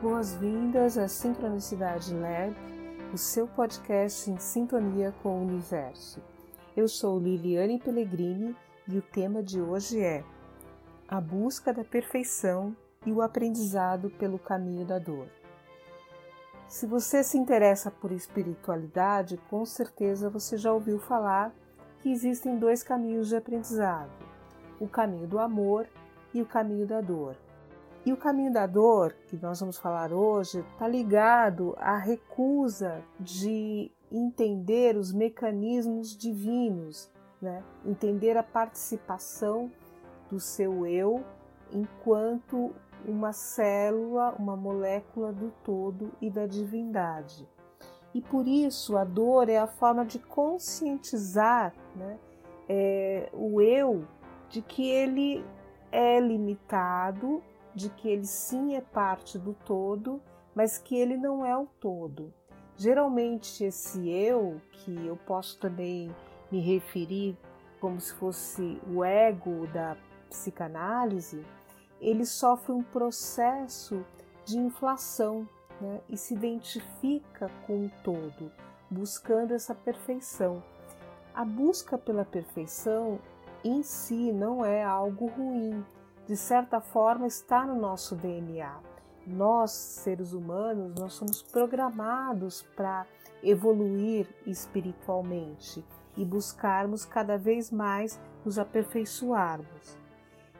Boas-vindas à Sincronicidade Lab, o seu podcast em sintonia com o universo. Eu sou Liliane Pellegrini e o tema de hoje é a busca da perfeição e o aprendizado pelo caminho da dor. Se você se interessa por espiritualidade, com certeza você já ouviu falar que existem dois caminhos de aprendizado: o caminho do amor e o caminho da dor. E o caminho da dor, que nós vamos falar hoje, está ligado à recusa de entender os mecanismos divinos, né? entender a participação do seu eu enquanto uma célula, uma molécula do todo e da divindade. E por isso a dor é a forma de conscientizar né, é, o eu de que ele é limitado de que ele sim é parte do todo, mas que ele não é o todo. Geralmente, esse eu, que eu posso também me referir como se fosse o ego da psicanálise, ele sofre um processo de inflação né? e se identifica com o todo, buscando essa perfeição. A busca pela perfeição em si não é algo ruim, de certa forma está no nosso DNA. Nós, seres humanos, nós somos programados para evoluir espiritualmente e buscarmos cada vez mais nos aperfeiçoarmos.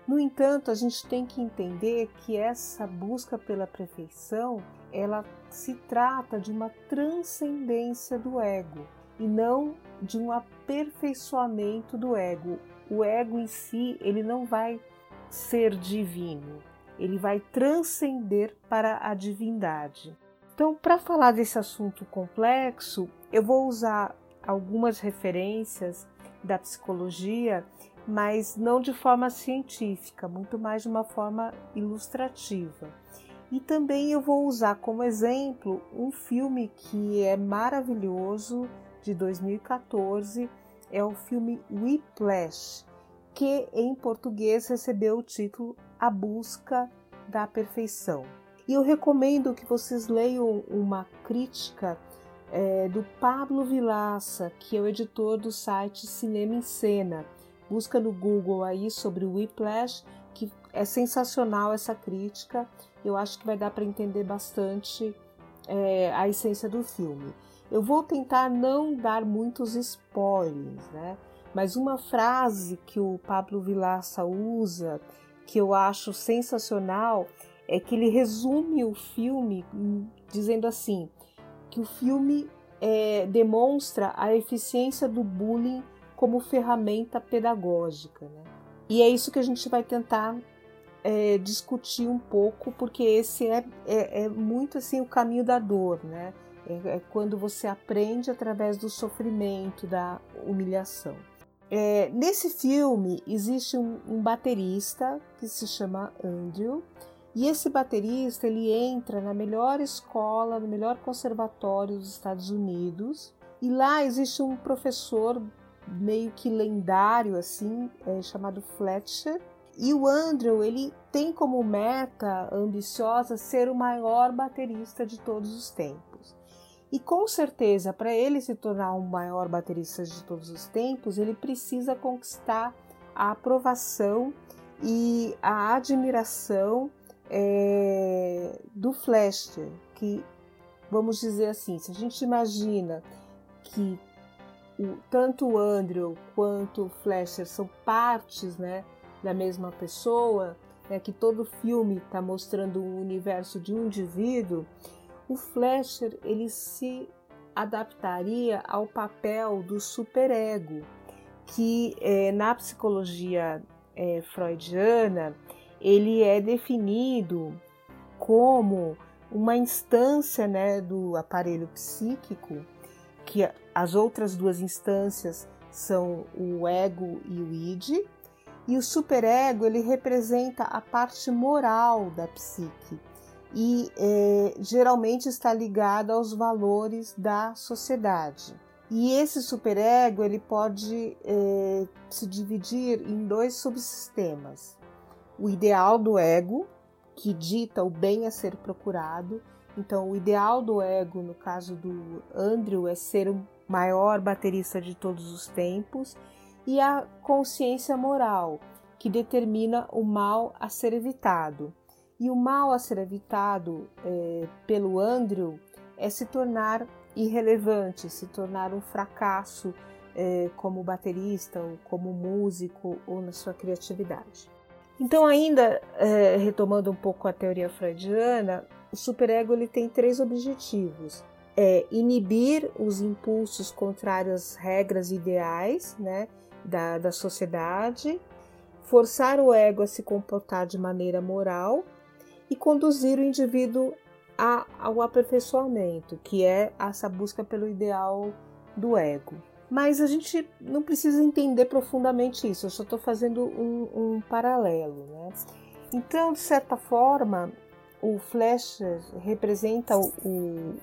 No entanto, a gente tem que entender que essa busca pela perfeição, ela se trata de uma transcendência do ego e não de um aperfeiçoamento do ego. O ego em si, ele não vai ser divino, ele vai transcender para a divindade. Então, para falar desse assunto complexo, eu vou usar algumas referências da psicologia, mas não de forma científica, muito mais de uma forma ilustrativa. E também eu vou usar como exemplo um filme que é maravilhoso de 2014, é o filme Whiplash, que em português recebeu o título A Busca da Perfeição. E eu recomendo que vocês leiam uma crítica é, do Pablo Vilaça, que é o editor do site Cinema em Cena. Busca no Google aí sobre o Whiplash, que é sensacional essa crítica. Eu acho que vai dar para entender bastante é, a essência do filme. Eu vou tentar não dar muitos spoilers, né? Mas uma frase que o Pablo Vilaça usa, que eu acho sensacional, é que ele resume o filme dizendo assim: que o filme é, demonstra a eficiência do bullying como ferramenta pedagógica. Né? E é isso que a gente vai tentar é, discutir um pouco, porque esse é, é, é, muito assim o caminho da dor, né? É, é quando você aprende através do sofrimento, da humilhação. É, nesse filme existe um, um, baterista que se chama Andrew e esse baterista ele entra na melhor escola, no melhor conservatório dos Estados Unidos e lá existe um professor meio que lendário assim é, chamado Fletcher e o Andrew ele tem como meta ambiciosa ser o maior baterista de todos os tempos. E com certeza, para ele se tornar o maior baterista de todos os tempos, ele precisa conquistar a aprovação e a admiração é, do Fleischer, que vamos dizer assim, se a gente imagina que o, tanto o Andrew quanto o Fleischer são partes né, da mesma pessoa, né, que todo filme está mostrando o universo de um indivíduo, o Fleischer ele se adaptaria ao papel do superego, que é, na psicologia é, freudiana ele é definido como uma instância né, do aparelho psíquico, que as outras duas instâncias são o ego e o id, e o superego ele representa a parte moral da psique, e é, geralmente está ligado aos valores da sociedade. E esse superego ele pode é, se dividir em dois subsistemas: o ideal do ego, que dita o bem a ser procurado. Então, o ideal do ego, no caso do Andrew, é ser o maior baterista de todos os tempos, e a consciência moral, que determina o mal a ser evitado. E o mal a ser evitado é, pelo Andrew é se tornar irrelevante, se tornar um fracasso é, como baterista, ou como músico, ou na sua criatividade. Então, ainda é, retomando um pouco a teoria freudiana, o superego ele tem três objetivos: é inibir os impulsos contrários às regras ideais né, da, da sociedade, forçar o ego a se comportar de maneira moral e conduzir o indivíduo a, ao aperfeiçoamento, que é essa busca pelo ideal do ego. Mas a gente não precisa entender profundamente isso, eu só estou fazendo um, um paralelo. Né? Então, de certa forma, o Fleischer representa o,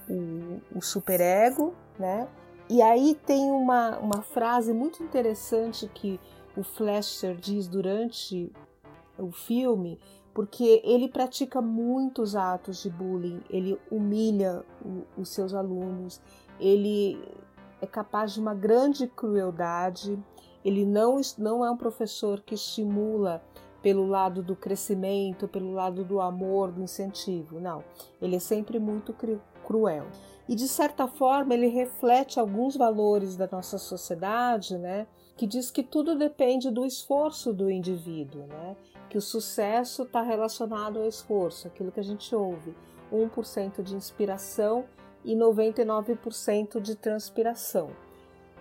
o, o superego, né? E aí tem uma, uma frase muito interessante que o Fleischer diz durante o filme, porque ele pratica muitos atos de bullying, ele humilha o, os seus alunos, ele é capaz de uma grande crueldade, ele não, não é um professor que estimula pelo lado do crescimento, pelo lado do amor, do incentivo, não. Ele é sempre muito cruel. E de certa forma ele reflete alguns valores da nossa sociedade, né? Que diz que tudo depende do esforço do indivíduo, né? Que o sucesso está relacionado ao esforço, aquilo que a gente ouve, 1% de inspiração e 99% de transpiração.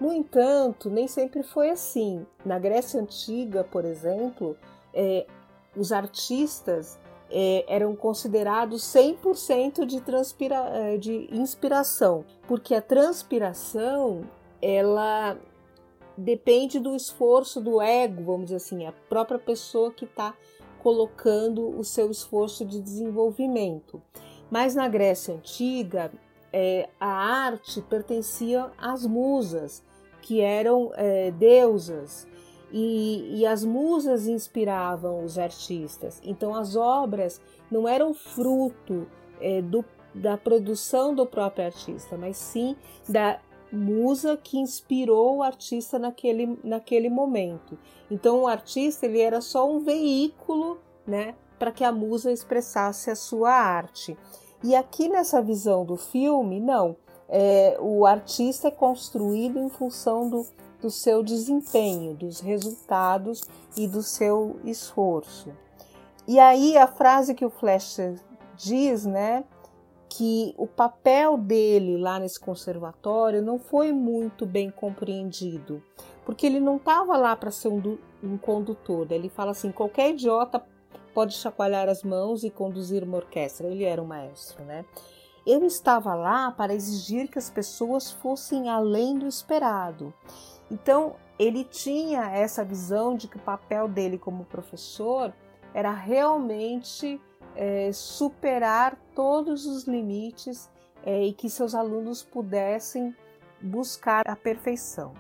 No entanto, nem sempre foi assim. Na Grécia Antiga, por exemplo, é, os artistas é, eram considerados 100% de, transpira, é, de inspiração, porque a transpiração ela depende do esforço do ego, vamos dizer assim, a própria pessoa que está colocando o seu esforço de desenvolvimento. Mas na Grécia Antiga, é, a arte pertencia às musas, que eram é, deusas, e, e, as musas inspiravam os artistas. Então as obras não eram fruto é, do, da produção do próprio artista, mas sim da musa que inspirou o artista naquele, naquele momento. Então o artista ele era só um veículo, né, para que a musa expressasse a sua arte. E aqui nessa visão do filme, não. É, o artista é construído em função do, do seu desempenho, dos resultados e do seu esforço. E aí a frase que o Fleischer diz, né, que o papel dele lá nesse conservatório não foi muito bem compreendido, porque ele não estava lá para ser um, um condutor. Ele fala assim: qualquer idiota pode chacoalhar as mãos e conduzir uma orquestra. Ele era um maestro, né? Eu estava lá para exigir que as pessoas fossem além do esperado. Então, ele tinha essa visão de que o papel dele como professor era realmente é, superar todos os limites é, e que seus alunos pudessem buscar a perfeição.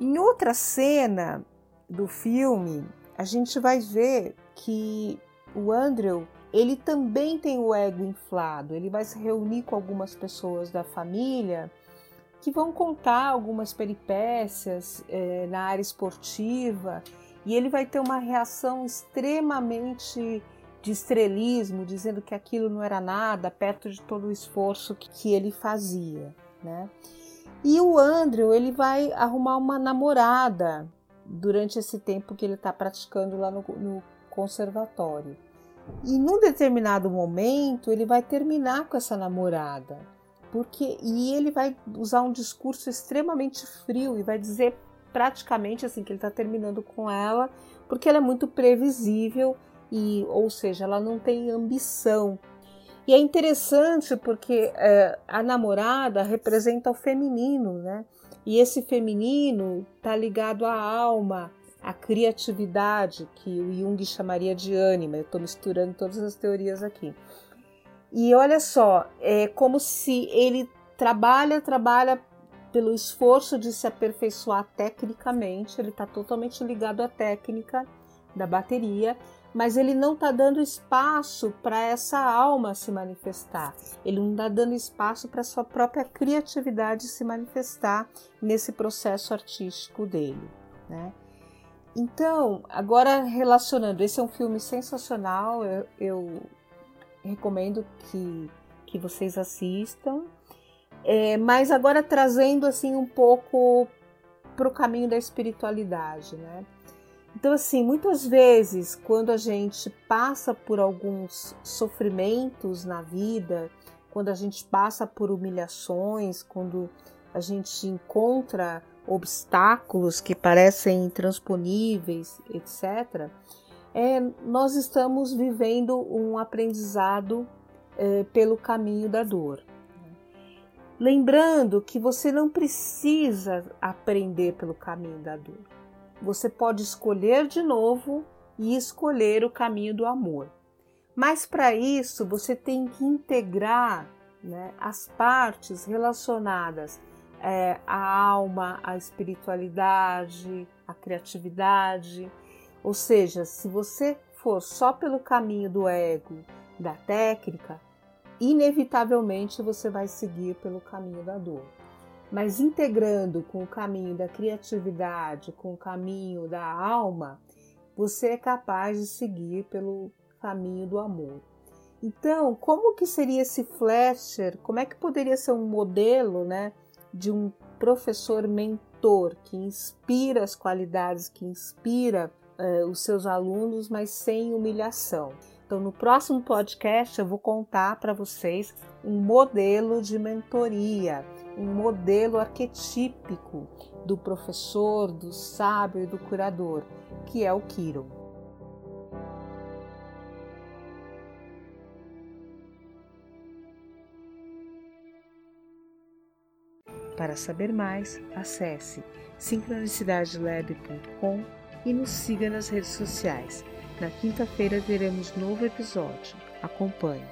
Em outra cena do filme, a gente vai ver que o Andrew ele também tem o ego inflado. Ele vai se reunir com algumas pessoas da família que vão contar algumas peripécias é, na área esportiva e ele vai ter uma reação extremamente de estrelismo, dizendo que aquilo não era nada perto de todo o esforço que, que ele fazia, né? E o Andrew ele vai arrumar uma namorada durante esse tempo que ele está praticando lá no, no conservatório. E num determinado momento ele vai terminar com essa namorada, porque e ele vai usar um discurso extremamente frio e vai dizer praticamente assim que ele está terminando com ela, porque ela é muito previsível e, ou seja, ela não tem ambição. E é interessante porque é, a namorada representa o feminino, né? E esse feminino está ligado à alma, à criatividade, que o Jung chamaria de ânima. Eu estou misturando todas as teorias aqui. E olha só, é como se ele trabalha, trabalha pelo esforço de se aperfeiçoar tecnicamente, ele está totalmente ligado à técnica da bateria, mas ele não está dando espaço para essa alma se manifestar. Ele não está dando espaço para sua própria criatividade se manifestar nesse processo artístico dele, né? Então, agora relacionando, esse é um filme sensacional, eu, eu recomendo que, que vocês assistam, é, mas agora trazendo assim um pouco para o caminho da espiritualidade, né? Então, assim, muitas vezes, quando a gente passa por alguns sofrimentos na vida, quando a gente passa por humilhações, quando a gente encontra obstáculos que parecem intransponíveis, etc., é, nós estamos vivendo um aprendizado é, pelo caminho da dor. Lembrando que você não precisa aprender pelo caminho da dor. Você pode escolher de novo e escolher o caminho do amor. Mas para isso você tem que integrar né, as partes relacionadas é, a alma, a espiritualidade, a criatividade. Ou seja, se você for só pelo caminho do ego, da técnica, inevitavelmente você vai seguir pelo caminho da dor. Mas integrando com o caminho da criatividade, com o caminho da alma, você é capaz de seguir pelo caminho do amor. Então, como que seria esse Fletcher? Como é que poderia ser um modelo, né? de um professor mentor que inspira as qualidades, que inspira uh, os seus alunos, mas sem humilhação. Então, no próximo podcast, eu vou contar para vocês um modelo de mentoria, um modelo arquetípico do professor, do sábio e do curador, que é o Kiro. Para saber mais, acesse sincronicidadelab.com e nos siga nas redes sociais. Na quinta-feira teremos novo episódio. Acompanhe.